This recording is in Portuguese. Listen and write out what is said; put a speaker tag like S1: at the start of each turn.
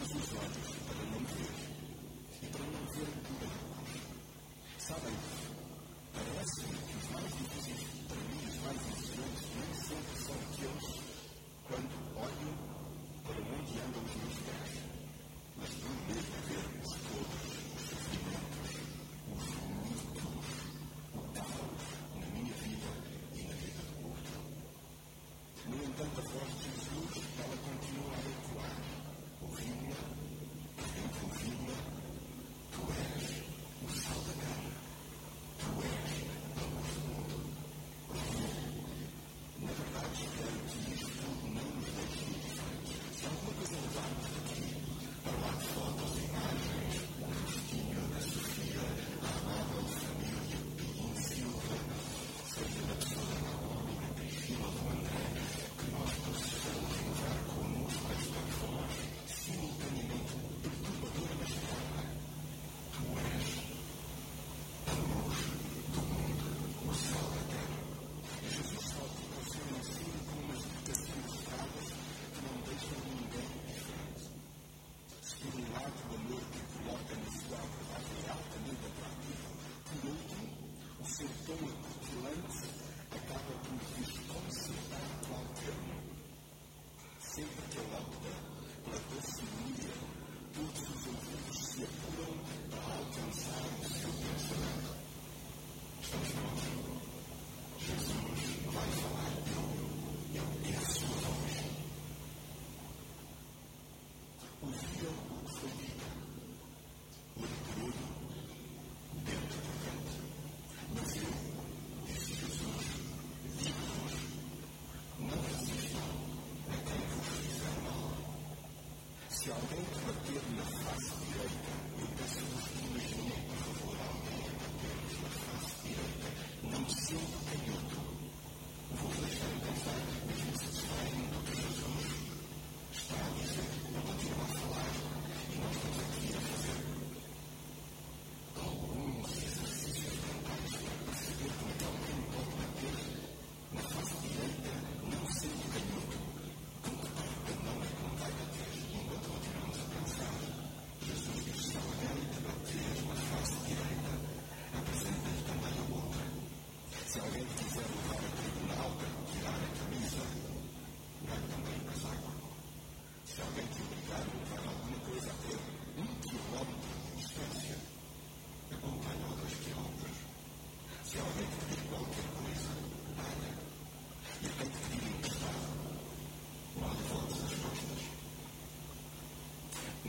S1: fechamos os olhos para não ver e para não ver tudo. Sabe isso? parece que os mais difíceis, para mim, os mais exigentes, nem sempre são aqueles quando olham para onde andam os meus pés, mas tu mesmo ver-me todos. Se alguém te bater na face direita, eu peço-vos que imaginem, por favor, alguém a bater-vos na face direita, não sendo canhoto. Vou deixar de pensar, mas não se desfazem do que Jesus está a dizer.